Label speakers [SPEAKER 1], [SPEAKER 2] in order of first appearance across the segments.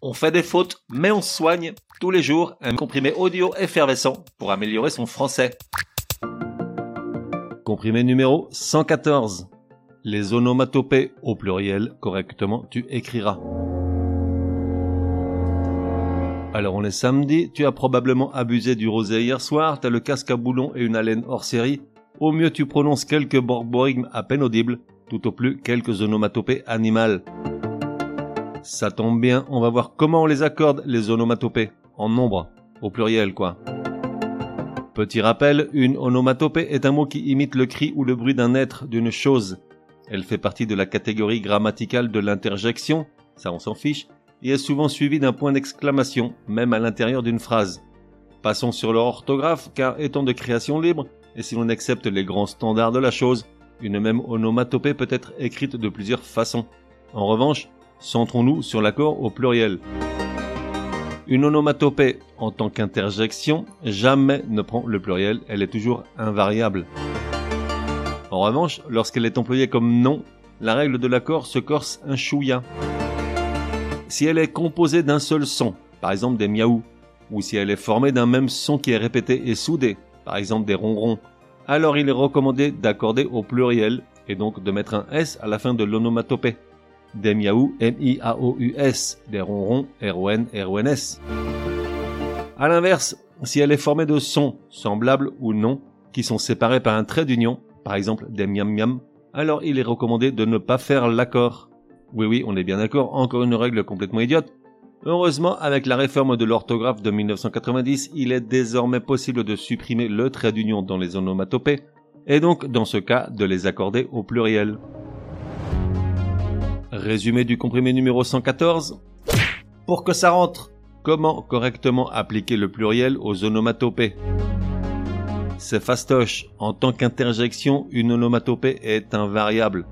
[SPEAKER 1] On fait des fautes, mais on soigne tous les jours un comprimé audio effervescent pour améliorer son français. Comprimé numéro 114. Les onomatopées au pluriel correctement tu écriras. Alors on est samedi, tu as probablement abusé du rosé hier soir, t'as le casque à boulon et une haleine hors série. Au mieux tu prononces quelques borborigmes à peine audibles, tout au plus quelques onomatopées animales. Ça tombe bien, on va voir comment on les accorde, les onomatopées. En nombre, au pluriel quoi. Petit rappel, une onomatopée est un mot qui imite le cri ou le bruit d'un être, d'une chose. Elle fait partie de la catégorie grammaticale de l'interjection, ça on s'en fiche, et est souvent suivie d'un point d'exclamation, même à l'intérieur d'une phrase. Passons sur leur orthographe, car étant de création libre, et si l'on accepte les grands standards de la chose, une même onomatopée peut être écrite de plusieurs façons. En revanche, Centrons-nous sur l'accord au pluriel. Une onomatopée en tant qu'interjection jamais ne prend le pluriel, elle est toujours invariable. En revanche, lorsqu'elle est employée comme nom, la règle de l'accord se corse un chouïa. Si elle est composée d'un seul son, par exemple des miaou, ou si elle est formée d'un même son qui est répété et soudé, par exemple des ronrons, alors il est recommandé d'accorder au pluriel et donc de mettre un S à la fin de l'onomatopée des miaou, M-I-A-O-U-S, des ronrons, R-O-N, R-O-N-S. À l'inverse, si elle est formée de sons, semblables ou non, qui sont séparés par un trait d'union, par exemple des miam miam, alors il est recommandé de ne pas faire l'accord. Oui oui, on est bien d'accord, encore une règle complètement idiote. Heureusement, avec la réforme de l'orthographe de 1990, il est désormais possible de supprimer le trait d'union dans les onomatopées, et donc dans ce cas de les accorder au pluriel. Résumé du comprimé numéro 114. Pour que ça rentre, comment correctement appliquer le pluriel aux onomatopées? C'est fastoche. En tant qu'interjection, une onomatopée est invariable.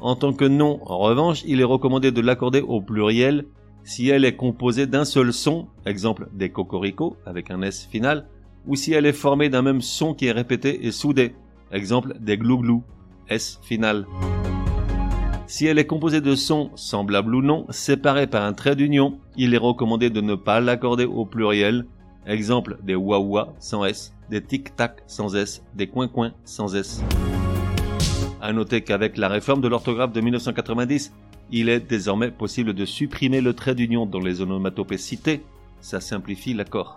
[SPEAKER 1] En tant que nom, en revanche, il est recommandé de l'accorder au pluriel si elle est composée d'un seul son, exemple des cocoricots avec un S final, ou si elle est formée d'un même son qui est répété et soudé, exemple des glouglous, S final. Si elle est composée de sons, semblables ou non, séparés par un trait d'union, il est recommandé de ne pas l'accorder au pluriel. Exemple des wawa sans S, des tic-tac sans S, des coin-coin sans S. À noter qu'avec la réforme de l'orthographe de 1990, il est désormais possible de supprimer le trait d'union dans les onomatopées citées. Ça simplifie l'accord.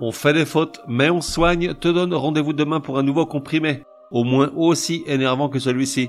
[SPEAKER 1] On fait des fautes, mais on soigne, te donne rendez-vous demain pour un nouveau comprimé, au moins aussi énervant que celui-ci.